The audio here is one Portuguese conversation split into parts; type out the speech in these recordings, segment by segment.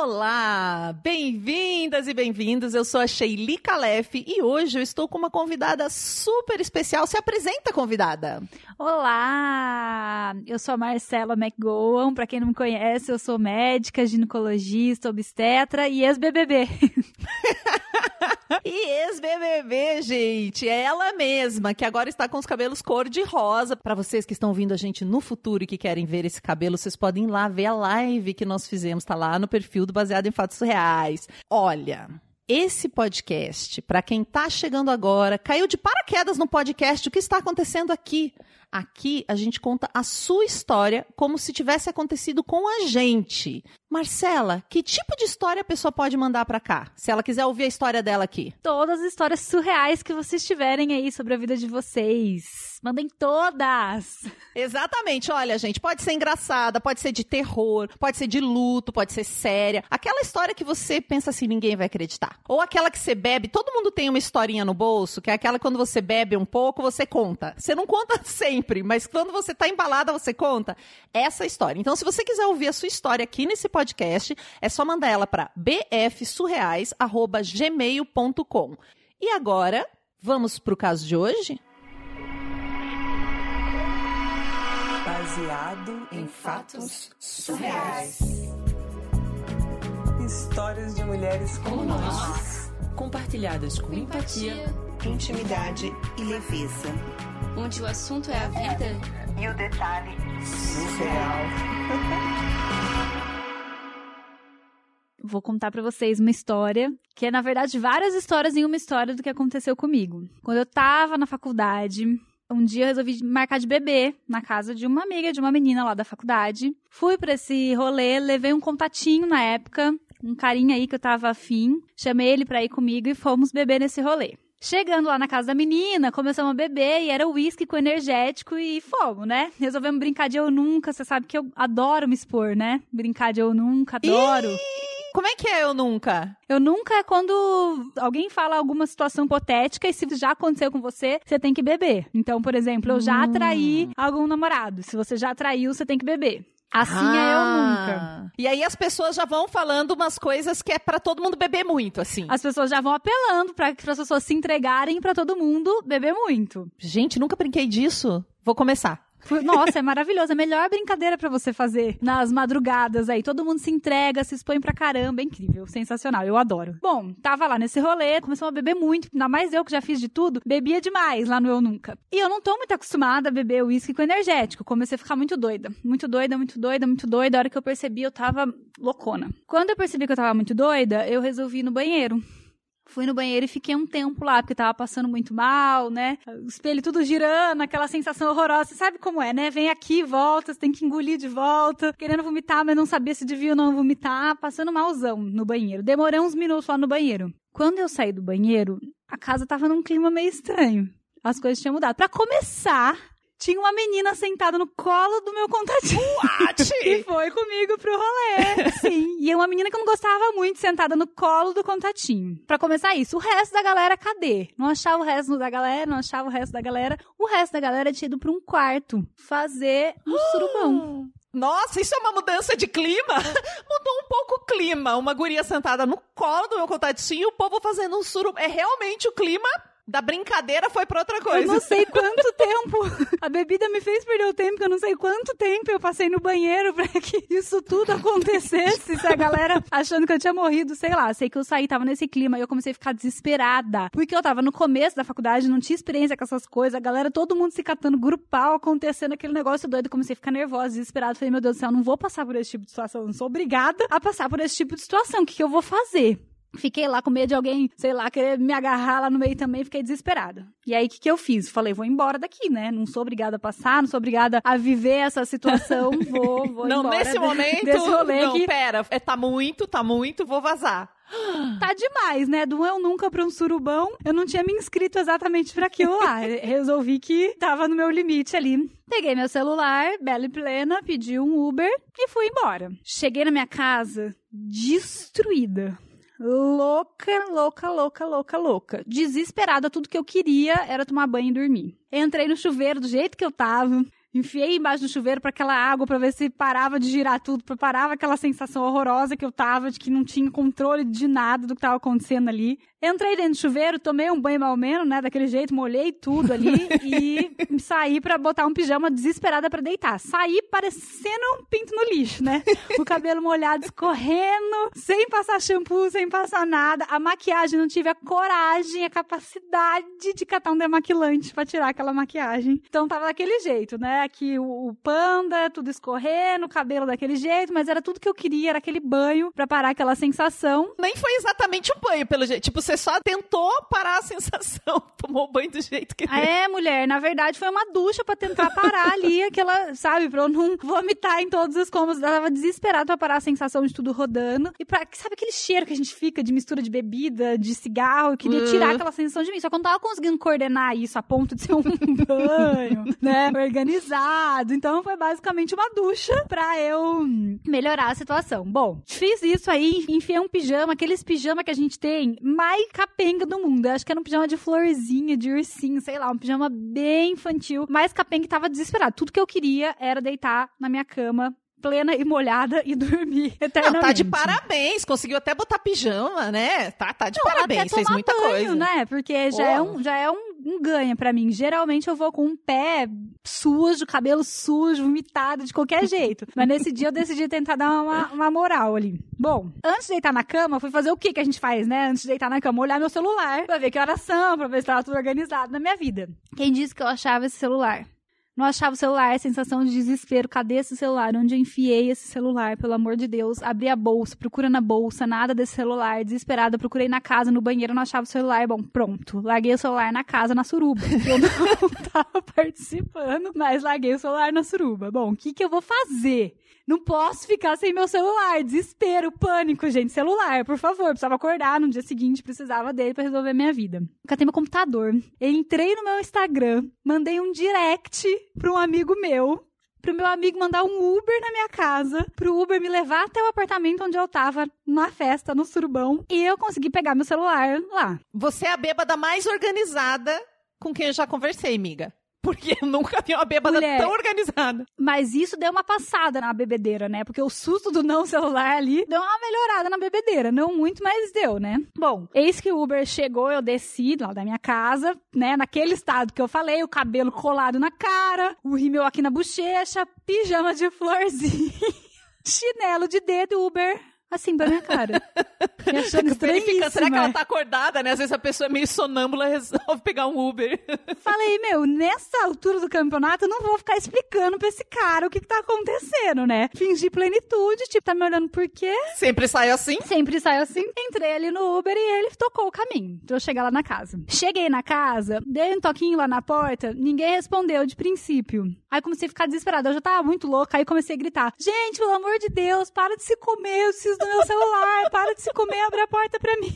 Olá, bem-vindas e bem-vindos. Eu sou a Sheili Calef e hoje eu estou com uma convidada super especial. Se apresenta, convidada. Olá, eu sou a Marcela McGowan. Para quem não me conhece, eu sou médica, ginecologista, obstetra e ex-BBB. e ex-BBB, gente, é ela mesma, que agora está com os cabelos cor de rosa. Para vocês que estão vindo a gente no futuro e que querem ver esse cabelo, vocês podem ir lá ver a live que nós fizemos, tá lá no perfil do Baseado em Fatos Reais. Olha, esse podcast, para quem tá chegando agora, caiu de paraquedas no podcast, o que está acontecendo aqui? Aqui a gente conta a sua história como se tivesse acontecido com a gente. Marcela, que tipo de história a pessoa pode mandar para cá? Se ela quiser ouvir a história dela aqui. Todas as histórias surreais que vocês tiverem aí sobre a vida de vocês. Mandem todas! Exatamente. Olha, gente, pode ser engraçada, pode ser de terror, pode ser de luto, pode ser séria. Aquela história que você pensa assim, ninguém vai acreditar. Ou aquela que você bebe, todo mundo tem uma historinha no bolso, que é aquela quando você bebe um pouco, você conta. Você não conta sempre, mas quando você tá embalada, você conta. Essa história. Então, se você quiser ouvir a sua história aqui nesse podcast, é só mandar ela para bfsurreais@gmail.com. E agora, vamos para o caso de hoje? Baseado em fatos surreais. Histórias de mulheres como nós, compartilhadas com empatia, intimidade e leveza. Onde o assunto é a vida e o detalhe surreal. vou contar para vocês uma história, que é na verdade várias histórias em uma história do que aconteceu comigo. Quando eu tava na faculdade, um dia eu resolvi marcar de bebê na casa de uma amiga de uma menina lá da faculdade. Fui para esse rolê, levei um contatinho na época, um carinha aí que eu tava afim, chamei ele pra ir comigo e fomos beber nesse rolê. Chegando lá na casa da menina, começamos a beber e era uísque com energético e fogo, né? Resolvemos brincar de eu nunca. Você sabe que eu adoro me expor, né? Brincar de eu nunca, adoro. Como é que é eu nunca? Eu nunca é quando alguém fala alguma situação hipotética e se já aconteceu com você, você tem que beber. Então, por exemplo, eu já hum. atraí algum namorado. Se você já atraiu, você tem que beber. Assim ah. é eu nunca. E aí as pessoas já vão falando umas coisas que é para todo mundo beber muito, assim. As pessoas já vão apelando para que as pessoas se entregarem para todo mundo beber muito. Gente, nunca brinquei disso. Vou começar. Nossa, é maravilhoso. É a melhor brincadeira para você fazer nas madrugadas aí. Todo mundo se entrega, se expõe pra caramba. É incrível, sensacional. Eu adoro. Bom, tava lá nesse rolê, começou a beber muito. Ainda mais eu que já fiz de tudo, bebia demais lá no Eu Nunca. E eu não tô muito acostumada a beber uísque com energético. Comecei a ficar muito doida. Muito doida, muito doida, muito doida. A hora que eu percebi, eu tava loucona. Quando eu percebi que eu tava muito doida, eu resolvi ir no banheiro. Fui no banheiro e fiquei um tempo lá, porque tava passando muito mal, né? O espelho tudo girando, aquela sensação horrorosa. Você sabe como é, né? Vem aqui, volta, você tem que engolir de volta, querendo vomitar, mas não sabia se devia ou não vomitar, passando malzão no banheiro. Demorei uns minutos lá no banheiro. Quando eu saí do banheiro, a casa tava num clima meio estranho. As coisas tinham mudado. Para começar, tinha uma menina sentada no colo do meu contatinho. What? e foi comigo pro rolê. Sim. E é uma menina que eu não gostava muito, sentada no colo do contatinho. Para começar isso, o resto da galera, cadê? Não achava o resto da galera, não achava o resto da galera. O resto da galera tinha ido pra um quarto fazer um surubão. Nossa, isso é uma mudança de clima? Mudou um pouco o clima. Uma guria sentada no colo do meu contatinho e o povo fazendo um surubão. É realmente o clima da brincadeira foi pra outra coisa. Eu não sei quanto tempo. A bebida me fez perder o tempo, que eu não sei quanto tempo eu passei no banheiro pra que isso tudo acontecesse. Se a galera achando que eu tinha morrido, sei lá. Sei que eu saí, tava nesse clima e eu comecei a ficar desesperada. Porque eu tava no começo da faculdade, não tinha experiência com essas coisas. A galera, todo mundo se catando grupal, acontecendo aquele negócio doido. Comecei a ficar nervosa, desesperada. Falei, meu Deus do céu, eu não vou passar por esse tipo de situação. Eu não sou obrigada a passar por esse tipo de situação. O que, que eu vou fazer? Fiquei lá com medo de alguém, sei lá, querer me agarrar lá no meio também, fiquei desesperada. E aí, o que, que eu fiz? Falei, vou embora daqui, né? Não sou obrigada a passar, não sou obrigada a viver essa situação, vou, vou não, embora. Não, nesse momento, desse não, que... pera, é, tá muito, tá muito, vou vazar. Tá demais, né? Do eu nunca pra um surubão, eu não tinha me inscrito exatamente para aquilo lá. Resolvi que tava no meu limite ali. Peguei meu celular, bela e plena, pedi um Uber e fui embora. Cheguei na minha casa destruída louca, louca, louca, louca, louca. Desesperada, tudo que eu queria era tomar banho e dormir. Entrei no chuveiro do jeito que eu tava. enfiei embaixo do chuveiro para aquela água para ver se parava de girar tudo, pra- parava aquela sensação horrorosa que eu tava de que não tinha controle de nada do que tava acontecendo ali. Entrei dentro do chuveiro, tomei um banho mal menos, né, daquele jeito, molhei tudo ali e saí pra botar um pijama desesperada pra deitar. Saí parecendo um pinto no lixo, né? O cabelo molhado escorrendo, sem passar shampoo, sem passar nada. A maquiagem, não tive a coragem, a capacidade de catar um demaquilante pra tirar aquela maquiagem. Então tava daquele jeito, né? Aqui o, o panda, tudo escorrendo, o cabelo daquele jeito, mas era tudo que eu queria, era aquele banho pra parar aquela sensação. Nem foi exatamente um banho, pelo jeito. Tipo, você só tentou parar a sensação. Tomou banho do jeito que É, mulher, na verdade foi uma ducha pra tentar parar ali aquela, sabe, pra eu não vomitar em todos os cômodos. Eu tava desesperada pra parar a sensação de tudo rodando. E pra, sabe aquele cheiro que a gente fica de mistura de bebida, de cigarro? Eu queria Uhum. tirar aquela sensação de mim. Só que eu não tava conseguindo coordenar isso a ponto de ser um banho, né, organizado. Então foi basicamente uma ducha pra eu melhorar a situação. Bom, fiz isso aí, enfiei um pijama, aqueles pijama que a gente tem mais capenga do mundo. Eu acho que era um pijama de florzinha, de ursinho, sei lá, um pijama bem infantil. Mais capenga tava desesperado. Tudo que eu queria era deitar na minha cama plena e molhada e dormir eternamente. Não, tá de parabéns. Conseguiu até botar pijama, né? Tá, tá de Não, parabéns. Fez muita banho, coisa. né? Porque já é, um, já é um, um ganho pra mim. Geralmente eu vou com um pé sujo, cabelo sujo, vomitado, de qualquer jeito. Mas nesse dia eu decidi tentar dar uma, uma moral ali. Bom, antes de deitar na cama, fui fazer o que que a gente faz, né? Antes de deitar na cama, olhar meu celular pra ver que horas são, pra ver se tava tudo organizado na minha vida. Quem disse que eu achava esse celular? Não achava o celular, a sensação de desespero. Cadê esse celular? Onde eu enfiei esse celular? Pelo amor de Deus. Abri a bolsa, procura na bolsa, nada desse celular. Desesperada, procurei na casa, no banheiro, não achava o celular. Bom, pronto. Larguei o celular na casa, na suruba. Eu não tava participando, mas larguei o celular na suruba. Bom, o que que eu vou fazer? Não posso ficar sem meu celular. Desespero, pânico, gente. Celular, por favor. Precisava acordar no dia seguinte, precisava dele pra resolver minha vida. Catei meu computador. Entrei no meu Instagram, mandei um direct pra um amigo meu. Pro meu amigo mandar um Uber na minha casa, pro Uber me levar até o apartamento onde eu tava, na festa, no surubão, e eu consegui pegar meu celular lá. Você é a bêbada mais organizada com quem eu já conversei, amiga. Porque eu nunca vi uma bêbada Mulher. tão organizada. Mas isso deu uma passada na bebedeira, né? Porque o susto do não celular ali deu uma melhorada na bebedeira. Não muito, mas deu, né? Bom, eis que o Uber chegou, eu desci lá da minha casa, né? Naquele estado que eu falei, o cabelo colado na cara, o rímel aqui na bochecha, pijama de florzinha, chinelo de dedo, Uber. Assim, pra minha cara. Me achando Verifica, será que ela tá acordada, né? Às vezes a pessoa é meio sonâmbula e resolve pegar um Uber. Falei, meu, nessa altura do campeonato eu não vou ficar explicando pra esse cara o que, que tá acontecendo, né? Fingir plenitude, tipo, tá me olhando por quê? Sempre sai assim. Sempre saio assim. Entrei ali no Uber e ele tocou o caminho pra eu chegar lá na casa. Cheguei na casa, dei um toquinho lá na porta, ninguém respondeu de princípio. Aí comecei a ficar desesperada, eu já tava muito louca, aí comecei a gritar: Gente, pelo amor de Deus, para de se comer, eu preciso do meu celular, para de se comer, abre a porta pra mim.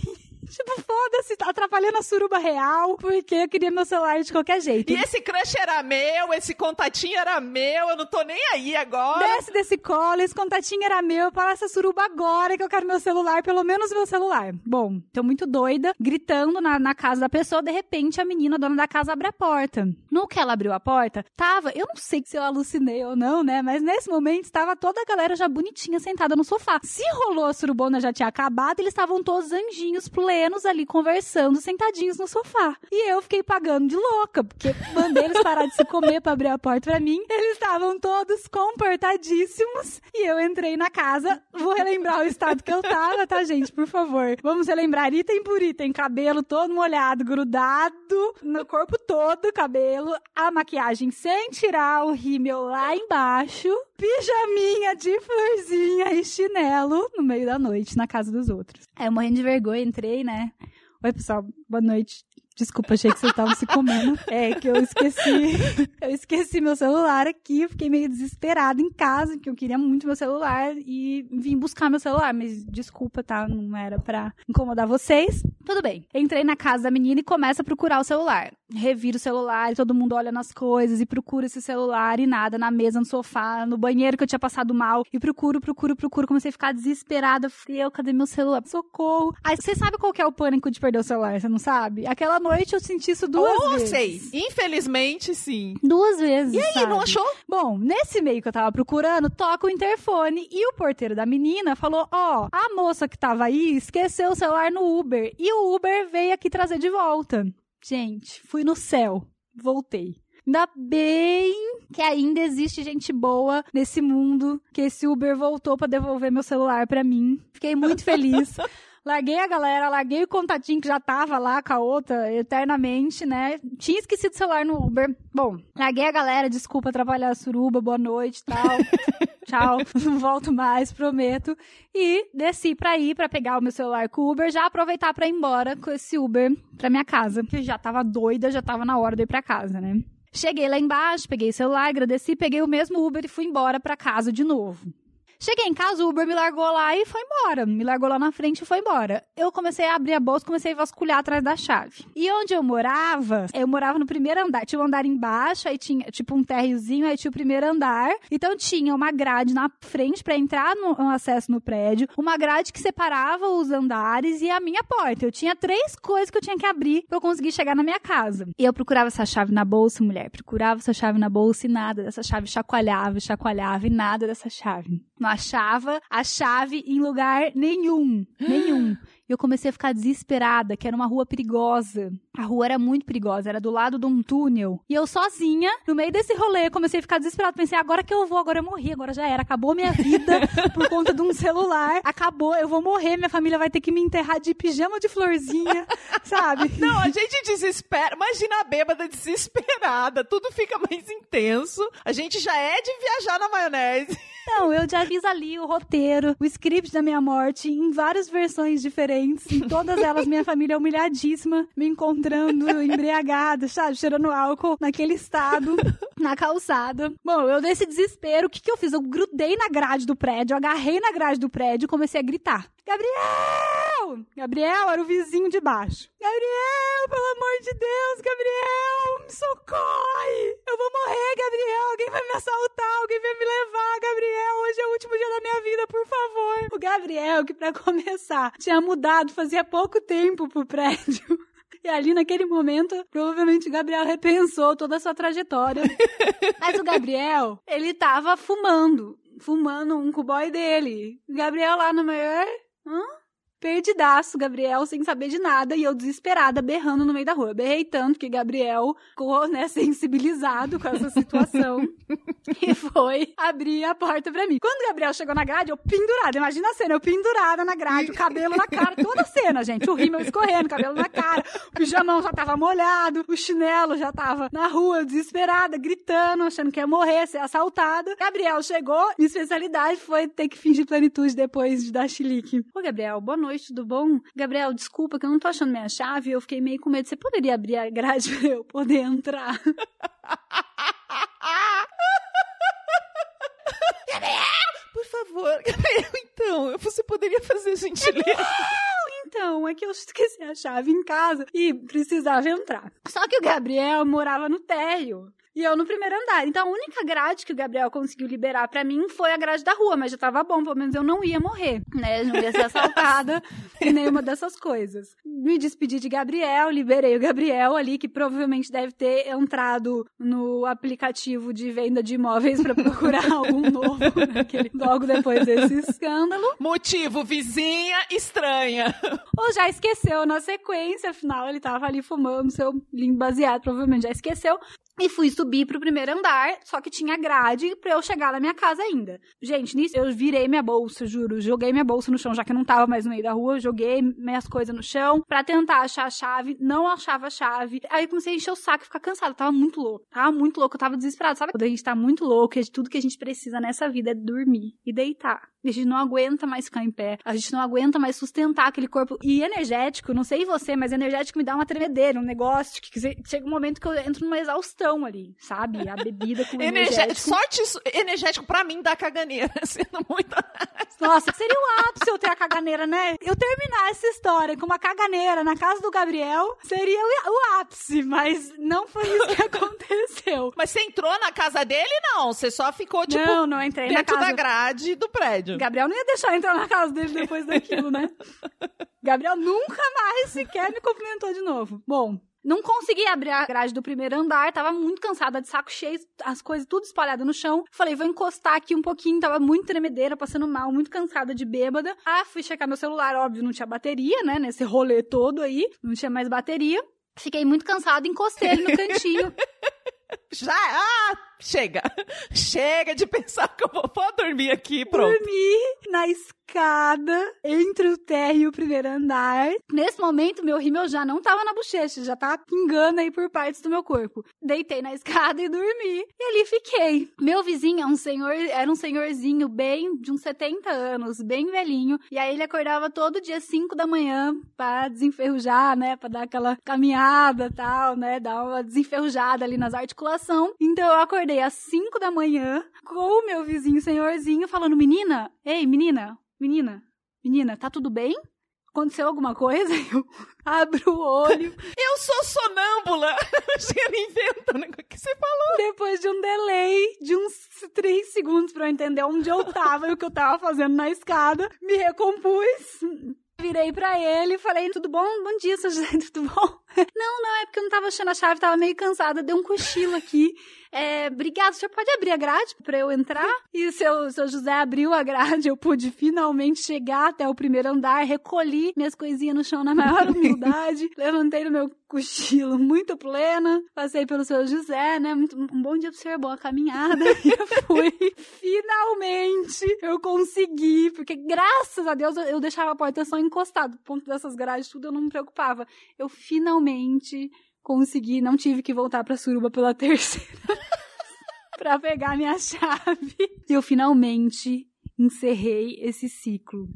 Tipo, foda-se, tá atrapalhando a suruba real, porque eu queria meu celular de qualquer jeito. E esse crush era meu, esse contatinho era meu, eu não tô nem aí agora. Desce desse colo, esse contatinho era meu, para essa suruba agora que eu quero meu celular, pelo menos meu celular. Bom, tô muito doida, gritando na, na casa da pessoa, de repente a menina, a dona da casa, abre a porta. No que ela abriu a porta, tava, eu não sei se eu alucinei ou não, né, mas nesse momento estava toda a galera já bonitinha sentada no sofá. Se rolou a surubona já tinha acabado, eles estavam todos anjinhos plenos ali conversando, sentadinhos no sofá. E eu fiquei pagando de louca, porque mandei eles parar de se comer pra abrir a porta pra mim. Eles estavam todos comportadíssimos e eu entrei na casa. Vou relembrar o estado que eu tava, tá, gente? Por favor. Vamos relembrar item por item. Cabelo todo molhado, grudado no corpo todo, cabelo, a maquiagem sem tirar o rímel lá embaixo, pijaminha de florzinha e chinelo no meio da noite na casa dos outros. Aí eu morrendo de vergonha, entrei, né? Oi, pessoal, boa noite. Desculpa, achei que vocês estavam se comendo. É que eu esqueci. Eu esqueci meu celular aqui. Fiquei meio desesperada em casa, que eu queria muito meu celular e vim buscar meu celular. Mas desculpa, tá? Não era pra incomodar vocês. Tudo bem. Entrei na casa da menina e começo a procurar o celular. reviro o celular, e todo mundo olha nas coisas e procura esse celular e nada, na mesa, no sofá, no banheiro que eu tinha passado mal. E procuro, procuro, procuro. Comecei a ficar desesperada. Falei, eu, cadê meu celular? Socorro. Aí você sabe qual que é o pânico de perder o celular, você não sabe? Aquela noite eu senti isso duas Oh, vezes. sei. Infelizmente, sim. Duas vezes. E aí, sabe? não achou? Bom, nesse meio que eu tava procurando, toca o interfone e o porteiro da menina falou: Ó, a moça que tava aí esqueceu o celular no Uber e o Uber veio aqui trazer de volta. Gente, fui no céu, voltei. Ainda bem que ainda existe gente boa nesse mundo, que esse Uber voltou pra devolver meu celular pra mim. Fiquei muito feliz. Larguei a galera, larguei o contatinho que já tava lá com a outra eternamente, né? Tinha esquecido o celular no Uber. Bom, larguei a galera, desculpa atrapalhar a suruba, boa noite e tal. Tchau, não volto mais, prometo. E desci pra ir, pra pegar o meu celular com o Uber, já aproveitar pra ir embora com esse Uber pra minha casa. Que eu já tava doida, já tava na hora de ir pra casa, né? Cheguei lá embaixo, peguei o celular, agradeci, peguei o mesmo Uber e fui embora pra casa de novo. Cheguei em casa, o Uber me largou lá e foi embora. Me largou lá na frente e foi embora. Eu comecei a abrir a bolsa, comecei a vasculhar atrás da chave. E onde eu morava, eu morava no primeiro andar. Tinha um andar embaixo, aí tinha tipo um térriozinho, aí tinha o primeiro andar. Então tinha uma grade na frente pra entrar no, no acesso no prédio, uma grade que separava os andares e a minha porta. Eu tinha três coisas que eu tinha que abrir pra eu conseguir chegar na minha casa. E eu procurava essa chave na bolsa, mulher. Procurava essa chave na bolsa e nada dessa chave chacoalhava, chacoalhava e nada dessa chave. Não achava a chave em lugar nenhum. Nenhum. E eu comecei a ficar desesperada, que era uma rua perigosa. A rua era muito perigosa, era do lado de um túnel. E eu sozinha, no meio desse rolê, comecei a ficar desesperada. Pensei, agora que eu vou, agora eu morri, agora já era. Acabou minha vida por conta de um celular. Acabou, eu vou morrer, minha família vai ter que me enterrar de pijama de florzinha, sabe? Não, a gente desespera. Imagina a bêbada desesperada. Tudo fica mais intenso. A gente já é de viajar na maionese. Não, eu já fiz ali o roteiro, o script da minha morte, em várias versões diferentes. Em todas elas, minha família humilhadíssima, me encontrando embriagada, sabe? Cheirando álcool, naquele estado, na calçada. Bom, eu nesse desespero, o que, que eu fiz? Eu grudei na grade do prédio, agarrei na grade do prédio e comecei a gritar. Gabriel! Gabriel era o vizinho de baixo. Gabriel, pelo amor de Deus, Gabriel, me socorre! Eu vou morrer, Gabriel! Alguém vai me assaltar, alguém vai me levar, Gabriel! Hoje é o último dia da minha vida, por favor! O Gabriel, que pra começar, tinha mudado fazia pouco tempo pro prédio. E ali, naquele momento, provavelmente o Gabriel repensou toda a sua trajetória. Mas o Gabriel, ele tava fumando. Fumando um com o boy dele. O Gabriel lá no maior. Hã? Perdidaço, Gabriel, sem saber de nada, e eu desesperada, berrando no meio da rua. Eu berrei tanto que Gabriel ficou, né, sensibilizado com essa situação e foi abrir a porta pra mim. Quando o Gabriel chegou na grade, eu pendurada, imagina a cena, eu pendurada na grade, o cabelo na cara, toda a cena, gente, o rímel escorrendo, o cabelo na cara, o pijamão já tava molhado, o chinelo já tava na rua, desesperada, gritando, achando que ia morrer, ser assaltada. Gabriel chegou, minha especialidade foi ter que fingir plenitude depois de dar chilique. Ô, Gabriel, boa noite, tudo bom? Gabriel, desculpa que eu não tô achando minha chave, eu fiquei meio com medo. Você poderia abrir a grade pra eu poder entrar? Por favor, Gabriel, então, você poderia fazer gentileza. Então, é que eu esqueci a chave em casa e precisava entrar. Só que o Gabriel morava no térreo. E eu no primeiro andar. Então, a única grade que o Gabriel conseguiu liberar pra mim foi a grade da rua, mas já tava bom, pelo menos eu não ia morrer, né? Não ia ser assaltada, nenhuma dessas coisas. Me despedi de Gabriel, liberei o Gabriel ali, que provavelmente deve ter entrado no aplicativo de venda de imóveis pra procurar algum novo, naquele, logo depois desse escândalo. Motivo, vizinha estranha. Ou já esqueceu na sequência, afinal ele tava ali fumando seu limpo baseado, provavelmente já esqueceu. E fui subir pro primeiro andar, só que tinha grade pra eu chegar na minha casa ainda. Gente, nisso eu virei minha bolsa, juro. Joguei minha bolsa no chão, já que eu não tava mais no meio da rua. Joguei minhas coisas no chão pra tentar achar a chave. Não achava a chave. Aí comecei a encher o saco ficar cansada. Tava muito louco. Tava muito louco. Eu tava desesperada. Sabe quando a gente tá muito louco e tudo que a gente precisa nessa vida é dormir e deitar. A gente não aguenta mais ficar em pé. A gente não aguenta mais sustentar aquele corpo. E energético, não sei você, mas energético me dá uma tremedeira, um negócio. Que chega um momento que eu entro numa exaustão ali, sabe? A bebida com energético. Sorte energético pra mim dá caganeira, sendo muito. Nossa, seria o ápice eu ter a caganeira, né? Eu terminar essa história com uma caganeira na casa do Gabriel seria o, o ápice, mas não foi isso que aconteceu. Mas você entrou na casa dele, não? Você só ficou, tipo, não, não entrei dentro na casa... da grade do prédio. Gabriel não ia deixar entrar na casa dele depois daquilo, né? Gabriel nunca mais sequer me cumprimentou de novo. Bom, não consegui abrir a grade do primeiro andar, tava muito cansada, de saco cheio, as coisas tudo espalhadas no chão. Falei, vou encostar aqui um pouquinho, tava muito tremedeira, passando mal, muito cansada de bêbada. Ah, fui checar meu celular, óbvio, não tinha bateria, né, nesse rolê todo aí, não tinha mais bateria. Fiquei muito cansada, encostei ele no cantinho. Já, ah, chega. Chega de pensar que eu vou, vou dormir aqui, pronto. Dormi na escada entre o térreo e o primeiro andar. Nesse momento, meu rímel já não tava na bochecha, já tava pingando aí por partes do meu corpo. Deitei na escada e dormi. E ali fiquei. Meu vizinho é um senhor, era um senhorzinho bem de uns 70 anos, bem velhinho. E aí ele acordava todo dia 5 da manhã pra desenferrujar, né? Pra dar aquela caminhada tal, né? Dar uma desenferrujada ali nas articulações. Então eu acordei às 5 da manhã com o meu vizinho senhorzinho falando: Menina, ei, menina, menina, menina, tá tudo bem? Aconteceu alguma coisa? Eu abro o olho. Eu sou sonâmbula! Chega, inventa o que você falou. Depois de um delay de uns 3 segundos pra eu entender onde eu tava e o que eu tava fazendo na escada, me recompus. Virei pra ele e falei, tudo bom? Bom dia, seu José, tudo bom? Não, não, é porque eu não tava achando a chave, tava meio cansada, deu um cochilo aqui. É, obrigado, o senhor pode abrir a grade para eu entrar? E o seu, seu José abriu a grade, eu pude finalmente chegar até o primeiro andar, recolhi minhas coisinhas no chão na maior humildade, levantei no meu cochilo muito plena, passei pelo seu José, né? Muito, um bom dia pro senhor, boa caminhada. e eu fui. Finalmente eu consegui, porque graças a Deus eu, eu deixava a porta só encostada, ponto dessas grades, tudo eu não me preocupava. Eu finalmente consegui, não tive que voltar pra suruba pela terceira pra pegar minha chave. E eu finalmente encerrei esse ciclo.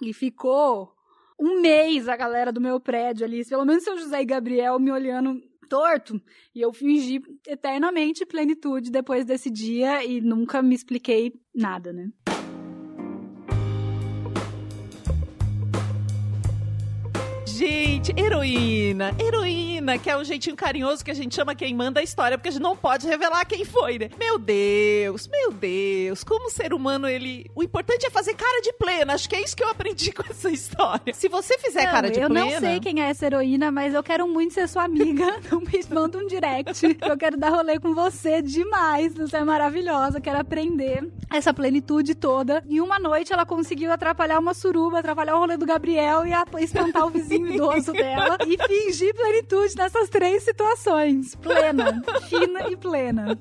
E ficou um mês a galera do meu prédio ali, pelo menos seu José e Gabriel me olhando torto. E eu fingi eternamente plenitude depois desse dia e nunca me expliquei nada, né? Gente, heroína, heroína, que é o jeitinho carinhoso que a gente chama quem manda a história, porque a gente não pode revelar quem foi, né? Meu Deus, meu Deus, como ser humano ele. O importante é fazer cara de plena. Acho que é isso que eu aprendi com essa história. Se você fizer não, cara de eu plena. Eu não sei quem é essa heroína, mas eu quero muito ser sua amiga. Não me manda um direct. Eu quero dar rolê com você demais. Você é maravilhosa. Quero aprender essa plenitude toda. E uma noite ela conseguiu atrapalhar uma suruba, atrapalhar o rolê do Gabriel e espantar o vizinho idoso dela e fingir plenitude nessas três situações. Plena, fina e plena.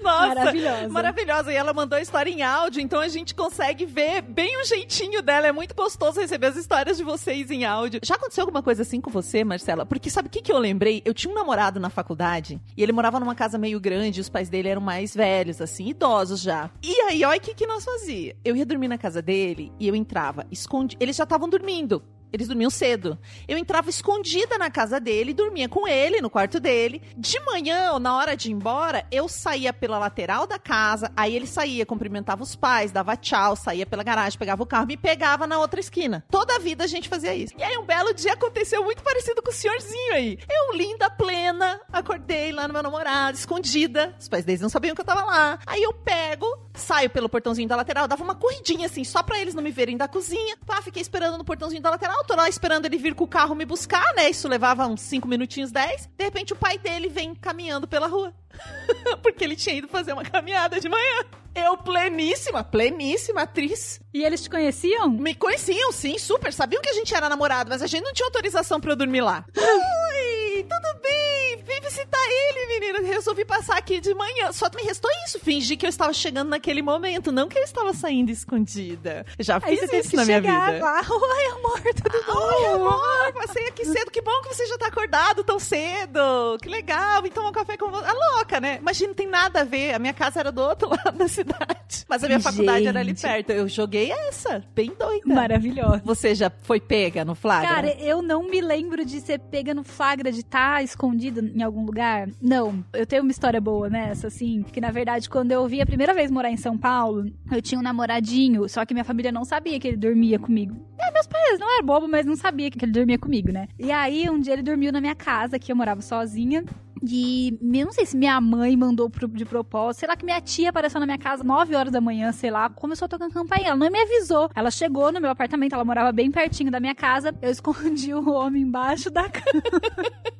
Nossa, maravilhosa. Maravilhosa. E ela mandou a história em áudio, então a gente consegue ver bem o jeitinho dela. É muito gostoso receber as histórias de vocês em áudio. Já aconteceu alguma coisa assim com você, Marcela? Porque sabe o que, que eu lembrei? Eu tinha um namorado na faculdade e ele morava numa casa meio grande, os pais dele eram mais velhos, assim, idosos já. E aí, olha o que, que nós fazia. Eu ia dormir na casa dele e eu entrava, escondi. Eles já estavam dormindo. Eles dormiam cedo. Eu entrava escondida na casa dele, dormia com ele no quarto dele. De manhã, na hora de ir embora, eu saía pela lateral da casa, aí ele saía, cumprimentava os pais, dava tchau, saía pela garagem, pegava o carro, me pegava na outra esquina. Toda a vida a gente fazia isso. E aí um belo dia aconteceu muito parecido com o senhorzinho aí. Eu, linda, plena, acordei lá no meu namorado, escondida. Os pais deles não sabiam que eu tava lá. Aí eu pego, saio pelo portãozinho da lateral, dava uma corridinha assim, só pra eles não me verem da cozinha. Pá, fiquei esperando no portãozinho da lateral tô lá esperando ele vir com o carro me buscar, né? Isso levava uns 5 minutinhos, 10. De repente o pai dele vem caminhando pela rua. Porque ele tinha ido fazer uma caminhada de manhã. Eu, pleníssima, pleníssima atriz. E eles te conheciam? Me conheciam, sim, super. Sabiam que a gente era namorado, mas a gente não tinha autorização para eu dormir lá. Oi, tudo bem? Vem visitar ele, menina, resolvi passar aqui de manhã. Só me restou isso, fingir que eu estava chegando naquele momento, não que eu estava saindo escondida. Já fiz isso na minha vida. lá. Oi, amor, tudo bom? Oi, amor, passei aqui cedo. Que bom que você já tá acordado tão cedo. Que legal. Vim tomar um café com você. É louca, né? Imagina, não tem nada a ver. A minha casa era do outro lado da cidade. Mas a minha faculdade era ali Gente. perto. Eu joguei essa. Bem doida. Maravilhosa. Você já foi pega no flagra? Cara, eu não me lembro de ser pega no flagra, de estar escondido em algum lugar. Não. Eu tenho uma história boa nessa, assim. Que na verdade, quando eu vim a primeira vez morar em São Paulo, eu tinha um namoradinho, só que minha família não sabia que ele dormia comigo. É, meus pais não eram bobo, mas não sabia que ele dormia comigo, né? E aí, um dia ele dormiu na minha casa, que eu morava sozinha. E eu não sei se minha mãe mandou pro- de propósito, sei lá que minha tia apareceu na minha casa 9 horas da manhã, sei lá, começou a tocar campainha. Ela não me avisou. Ela chegou no meu apartamento, ela morava bem pertinho da minha casa. Eu escondi o homem embaixo da cama.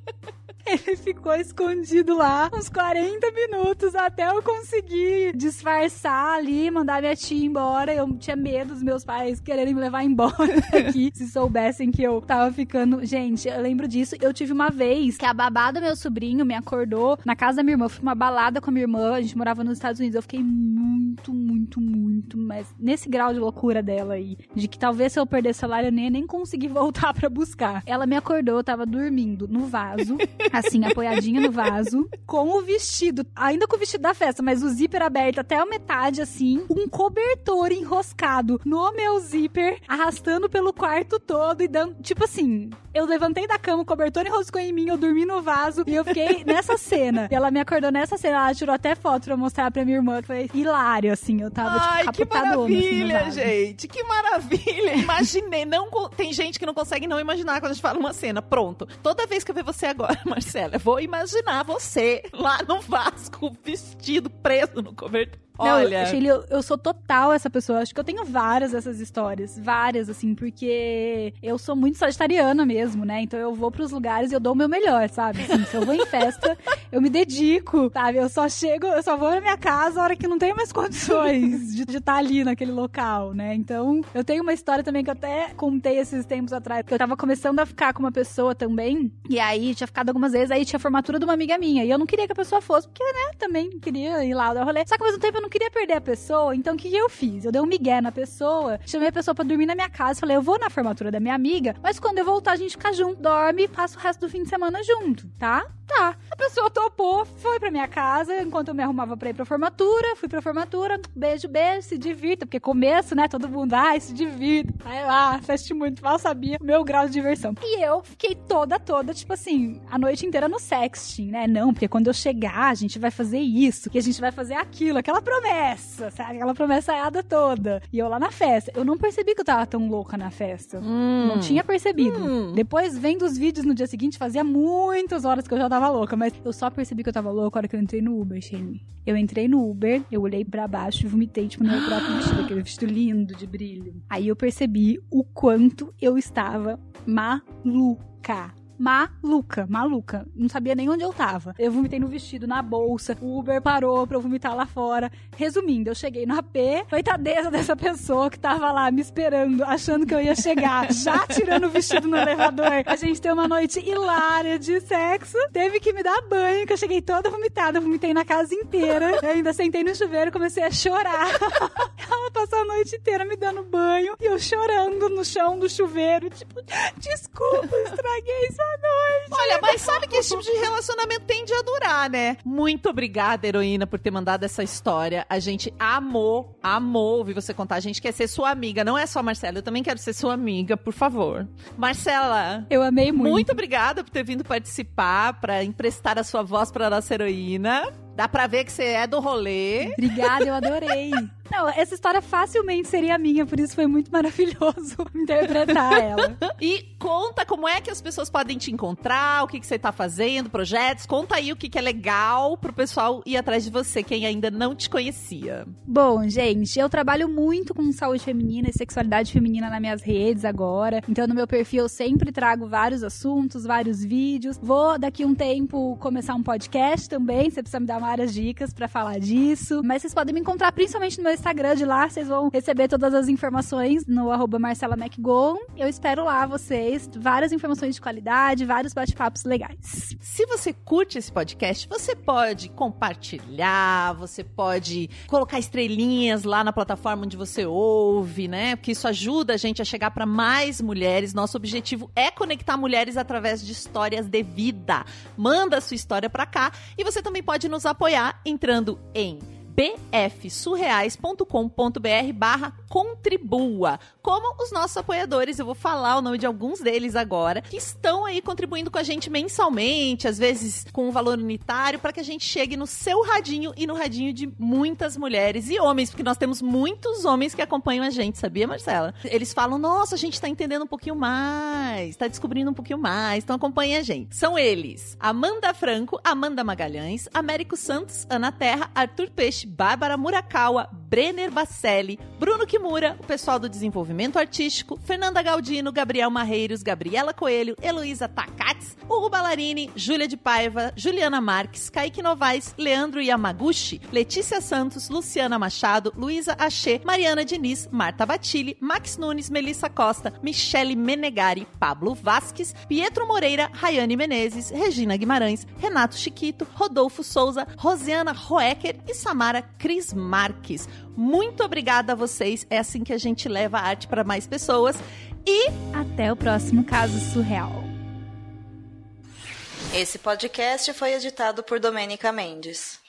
Ele ficou escondido lá uns 40 minutos até eu conseguir disfarçar ali, mandar minha tia embora. Eu tinha medo dos meus pais quererem me levar embora daqui, se soubessem que eu tava ficando. Gente, eu lembro disso. Eu tive uma vez que a babá do meu sobrinho me acordou na casa da minha irmã. Eu fui uma balada com a minha irmã, a gente morava nos Estados Unidos. Eu fiquei muito, muito, muito, mas nesse grau de loucura dela aí, de que talvez se eu perder o celular eu nem, nem conseguir voltar pra buscar. Ela me acordou, eu tava dormindo no vaso, assim, apoiadinha no vaso, com o vestido, ainda com o vestido da festa, mas o zíper aberto até a metade, assim, um cobertor enroscado no meu zíper, arrastando pelo quarto todo e dando, tipo assim, eu levantei da cama, o cobertor enroscou em mim, eu dormi no vaso e eu fiquei nessa cena. E ela me acordou nessa cena, ela tirou até foto pra mostrar pra minha irmã, que foi hilário, assim, eu tava, Ai, tipo, que assim, maravilha, vaso. gente. Que maravilha. Imaginei. Não, tem gente que não consegue não imaginar quando a gente fala uma cena. Pronto. Toda vez que eu ver você agora, Marcela, eu vou imaginar você lá no Vasco, vestido, preso no cobertor. Não, Olha, Sheila, eu, eu sou total essa pessoa. Acho que eu tenho várias dessas histórias. Várias, assim, porque eu sou muito sagitariana mesmo, né? Então eu vou pros lugares e eu dou o meu melhor, sabe? Assim, se eu vou em festa, eu me dedico, sabe? Eu só chego, eu só vou na minha casa a hora que não tenho mais condições de estar ali naquele local, né? Então, eu tenho uma história também que eu até contei esses tempos atrás, que eu tava começando a ficar com uma pessoa também, e aí tinha ficado algumas vezes, aí tinha a formatura de uma amiga minha, e eu não queria que a pessoa fosse, porque, né, também queria ir lá dar rolê. Só que ao mesmo tempo eu não queria perder a pessoa, então o que eu fiz? Eu dei um migué na pessoa, chamei a pessoa pra dormir na minha casa, falei, eu vou na formatura da minha amiga, mas quando eu voltar a gente fica junto, dorme e passa o resto do fim de semana junto, tá? Tá. A pessoa topou, foi pra minha casa, enquanto eu me arrumava pra ir pra formatura, fui pra formatura, beijo, beijo, se divirta, porque começo, né, todo mundo, ai, se divirta, vai lá, assiste muito, mal sabia o meu grau de diversão. E eu fiquei toda, toda, tipo assim, a noite inteira no sexting, né, não, porque quando eu chegar, a gente vai fazer isso, que a gente vai fazer aquilo, aquela promessa, sabe, aquela promessa toda. E eu lá na festa, eu não percebi que eu tava tão louca na festa. Hum. Não tinha percebido. Hum. Depois, vendo os vídeos no dia seguinte, fazia muitas horas que eu já tava louca. Mas eu só percebi que eu tava louca a hora que eu entrei no Uber, Shane. Eu entrei no Uber, eu olhei pra baixo e vomitei, tipo, no meu próprio vestido. Aquele vestido lindo, de brilho. Aí eu percebi o quanto eu estava maluca. Maluca, maluca. Não sabia nem onde eu tava. Eu vomitei no vestido, na bolsa. O Uber parou pra eu vomitar lá fora. Resumindo, eu cheguei no AP. Coitadeza dessa pessoa que tava lá me esperando, achando que eu ia chegar, já tirando o vestido no elevador. A gente tem uma noite hilária de sexo. Teve que me dar banho, que eu cheguei toda vomitada. Vomitei na casa inteira. Eu ainda sentei no chuveiro e comecei a chorar. Ela passou a noite inteira me dando banho e eu chorando no chão do chuveiro. Tipo, desculpa, estraguei sua noite. Olha, mas sabe que esse tipo de relacionamento tende a durar, né? Muito obrigada, heroína, por ter mandado essa história. A gente amou, amou ouvir você contar. A gente quer ser sua amiga, não é só Marcela. Eu também quero ser sua amiga, por favor. Marcela, Eu amei muito. muito obrigada por ter vindo participar, para emprestar a sua voz para nossa heroína. Dá pra ver que você é do rolê. Obrigada, eu adorei. Não, essa história facilmente seria minha, por isso foi muito maravilhoso interpretar ela. E conta como é que as pessoas podem te encontrar, o que, que você tá fazendo, projetos. Conta aí o que, que é legal pro pessoal ir atrás de você, quem ainda não te conhecia. Bom, gente, eu trabalho muito com saúde feminina e sexualidade feminina nas minhas redes agora. Então, no meu perfil, eu sempre trago vários assuntos, vários vídeos. Vou, daqui um tempo, começar um podcast também. Você precisa me dar várias dicas pra falar disso. Mas vocês podem me encontrar principalmente no meu Instagram de lá, vocês vão receber todas as informações no arroba Marcela. Eu espero lá vocês, várias informações de qualidade, vários bate-papos legais. Se você curte esse podcast, você pode compartilhar, você pode colocar estrelinhas lá na plataforma onde você ouve, né? Porque isso ajuda a gente a chegar para mais mulheres. Nosso objetivo é conectar mulheres através de histórias de vida. Manda a sua história para cá e você também pode nos apoiar entrando em bfsurreais.com.br barra contribua. Como os nossos apoiadores, eu vou falar o nome de alguns deles agora, que estão aí contribuindo com a gente mensalmente, às vezes com um valor unitário, para que a gente chegue no seu radinho e no radinho de muitas mulheres e homens, porque nós temos muitos homens que acompanham a gente, sabia, Marcela? Eles falam, nossa, a gente tá entendendo um pouquinho mais, tá descobrindo um pouquinho mais, então acompanha a gente. São eles, Amanda Franco, Amanda Magalhães, Américo Santos, Ana Terra, Arthur Peixe, Bárbara Murakawa, Brenner Bacelli, Bruno Kimura, o pessoal do desenvolvimento artístico, Fernanda Galdino, Gabriel Marreiros, Gabriela Coelho, Heloísa Takats, Hugo Ballarini, Júlia de Paiva, Juliana Marques, Kaique Novaes, Leandro Yamaguchi, Letícia Santos, Luciana Machado, Luísa Achê, Mariana Diniz, Marta Batilli, Max Nunes, Melissa Costa, Michele Menegari, Pablo Vasques, Pietro Moreira, Rayane Menezes, Regina Guimarães, Renato Chiquito, Rodolfo Souza, Rosiana Roecker e Samara Cris Marques. Muito obrigada a vocês. É assim que a gente leva a arte para mais pessoas. E Até o próximo caso surreal. Esse podcast foi editado por Domênica Mendes.